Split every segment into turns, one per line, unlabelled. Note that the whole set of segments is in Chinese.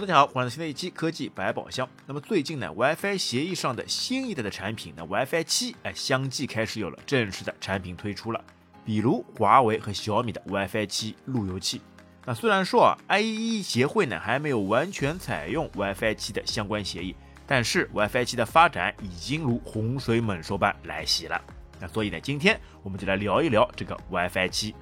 大家好，欢迎来到新的一期科技百宝箱。那么最近呢，WiFi 协议上的新一代的产品，那 WiFi 七哎，相继开始有了正式的产品推出了。比如华为和小米的 WiFi 七路由器。那虽然说啊，IEEE 协会呢还没有完全采用 WiFi 七的相关协议，但是 WiFi 七的发展已经如洪水猛兽般来袭了。那所以呢，今天我们就来聊一聊这个 WiFi 七。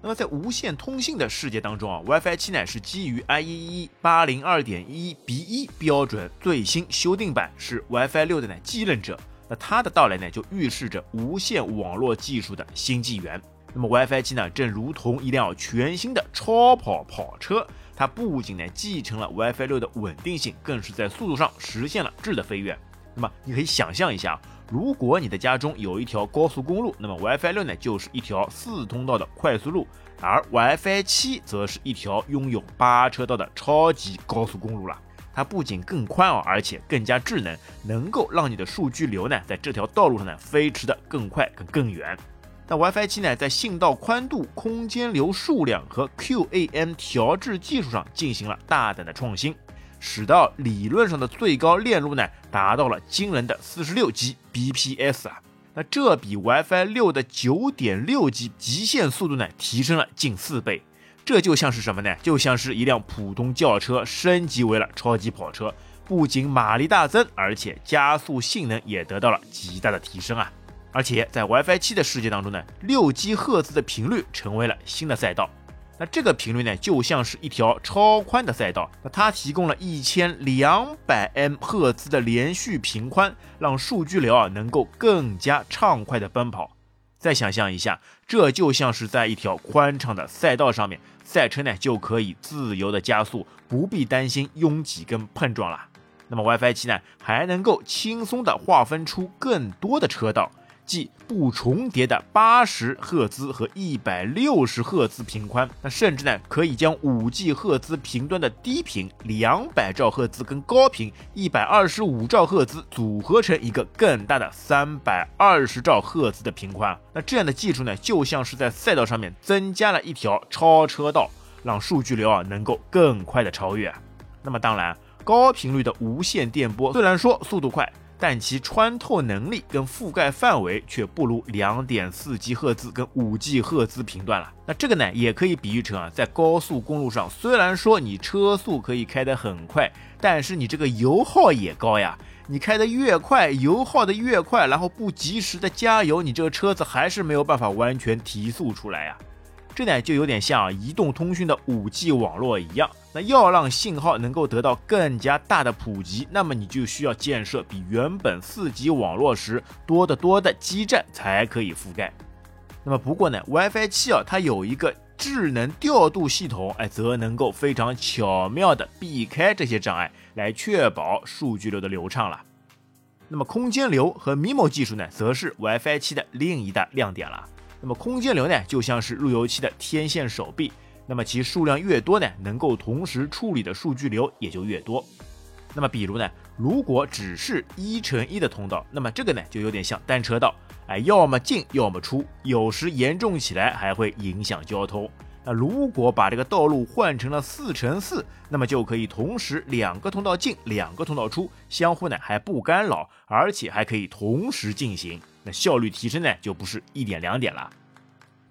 那么在无线通信的世界当中啊，WiFi 七呢是基于 IEEE 八零二点一 B 一标准最新修订版，是 WiFi 六的呢继任者。那它的到来呢，就预示着无线网络技术的新纪元。那么 WiFi 七呢，正如同一辆全新的超跑跑车，它不仅呢继承了 WiFi 六的稳定性，更是在速度上实现了质的飞跃。那么你可以想象一下。如果你的家中有一条高速公路，那么 WiFi 六呢就是一条四通道的快速路，而 WiFi 七则是一条拥有八车道的超级高速公路了。它不仅更宽哦，而且更加智能，能够让你的数据流呢在这条道路上呢飞驰的更快、更更远。那 WiFi 七呢在信道宽度、空间流数量和 QAM 调制技术上进行了大胆的创新。使到理论上的最高链路呢，达到了惊人的四十六 Gbps 啊，那这比 WiFi 六的九点六 G 极限速度呢，提升了近四倍。这就像是什么呢？就像是一辆普通轿车升级为了超级跑车，不仅马力大增，而且加速性能也得到了极大的提升啊！而且在 WiFi 七的世界当中呢，六 G 赫兹的频率成为了新的赛道。那这个频率呢，就像是一条超宽的赛道，那它提供了一千两百 M 赫兹的连续频宽，让数据流啊能够更加畅快的奔跑。再想象一下，这就像是在一条宽敞的赛道上面，赛车呢就可以自由的加速，不必担心拥挤跟碰撞了。那么 WiFi 七呢，还能够轻松的划分出更多的车道。即不重叠的八十赫兹和一百六十赫兹频宽，那甚至呢可以将五 G 赫兹频段的低频两百兆赫兹跟高频一百二十五兆赫兹组合成一个更大的三百二十兆赫兹的频宽。那这样的技术呢，就像是在赛道上面增加了一条超车道，让数据流啊能够更快的超越。那么当然，高频率的无线电波虽然说速度快。但其穿透能力跟覆盖范围却不如两点四 G 赫兹跟五 G 赫兹频段了。那这个呢，也可以比喻成啊，在高速公路上，虽然说你车速可以开得很快，但是你这个油耗也高呀。你开得越快，油耗的越快，然后不及时的加油，你这个车子还是没有办法完全提速出来呀。这呢就有点像移动通讯的五 G 网络一样，那要让信号能够得到更加大的普及，那么你就需要建设比原本四 G 网络时多得多的基站才可以覆盖。那么不过呢，WiFi 七啊，它有一个智能调度系统，哎，则能够非常巧妙的避开这些障碍，来确保数据流的流畅了。那么空间流和 MIMO 技术呢，则是 WiFi 七的另一大亮点了。那么空间流呢，就像是路由器的天线手臂，那么其数量越多呢，能够同时处理的数据流也就越多。那么比如呢，如果只是一乘一的通道，那么这个呢就有点像单车道，哎，要么进要么出，有时严重起来还会影响交通。那如果把这个道路换成了四乘四，那么就可以同时两个通道进，两个通道出，相互呢还不干扰，而且还可以同时进行。那效率提升呢，就不是一点两点了。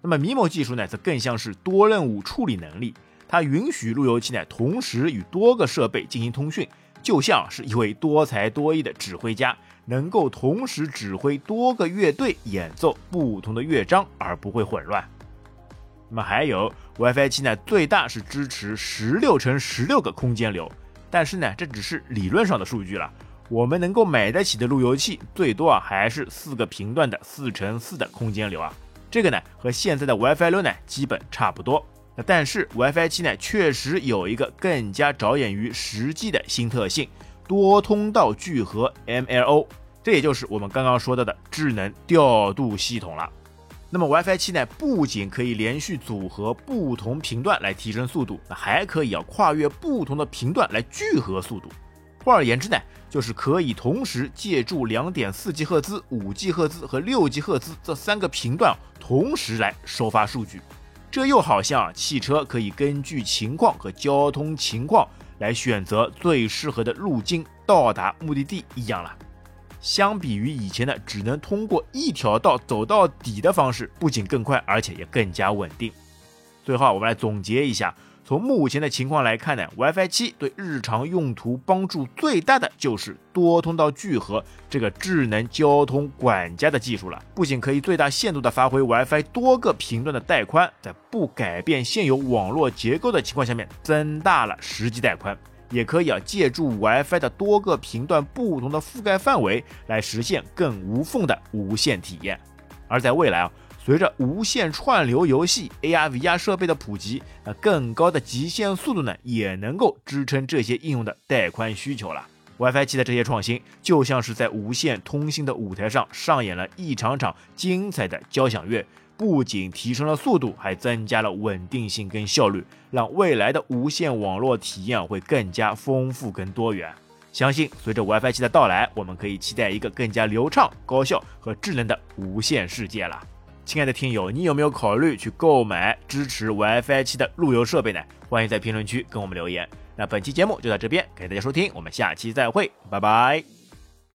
那么 MIMO 技术呢，则更像是多任务处理能力，它允许路由器呢同时与多个设备进行通讯，就像是一位多才多艺的指挥家，能够同时指挥多个乐队演奏不同的乐章而不会混乱。那么还有 WiFi 七呢，最大是支持十六乘十六个空间流，但是呢，这只是理论上的数据了。我们能够买得起的路由器，最多啊还是四个频段的四乘四的空间流啊，这个呢和现在的 WiFi 六呢基本差不多。那但是 WiFi 七呢确实有一个更加着眼于实际的新特性——多通道聚合 MLO，这也就是我们刚刚说到的智能调度系统了。那么 WiFi 七呢不仅可以连续组合不同频段来提升速度，还可以要跨越不同的频段来聚合速度。换而言之呢，就是可以同时借助两点四 G 赫兹、五 G 赫兹和六 G 赫兹这三个频段同时来收发数据。这又好像汽车可以根据情况和交通情况来选择最适合的路径到达目的地一样了。相比于以前的只能通过一条道走到底的方式，不仅更快，而且也更加稳定。最后，我们来总结一下。从目前的情况来看呢，WiFi 七对日常用途帮助最大的就是多通道聚合这个智能交通管家的技术了。不仅可以最大限度的发挥 WiFi 多个频段的带宽，在不改变现有网络结构的情况下面增大了实际带宽，也可以啊借助 WiFi 的多个频段不同的覆盖范围来实现更无缝的无线体验。而在未来啊。随着无线串流游戏、AR、VR 设备的普及，那更高的极限速度呢，也能够支撑这些应用的带宽需求了。WiFi 七的这些创新，就像是在无线通信的舞台上上演了一场场精彩的交响乐，不仅提升了速度，还增加了稳定性跟效率，让未来的无线网络体验会更加丰富跟多元。相信随着 WiFi 七的到来，我们可以期待一个更加流畅、高效和智能的无线世界了。亲爱的听友，你有没有考虑去购买支持 WiFi 七的路由设备呢？欢迎在评论区跟我们留言。那本期节目就到这边，感谢大家收听，我们下期再会，拜拜。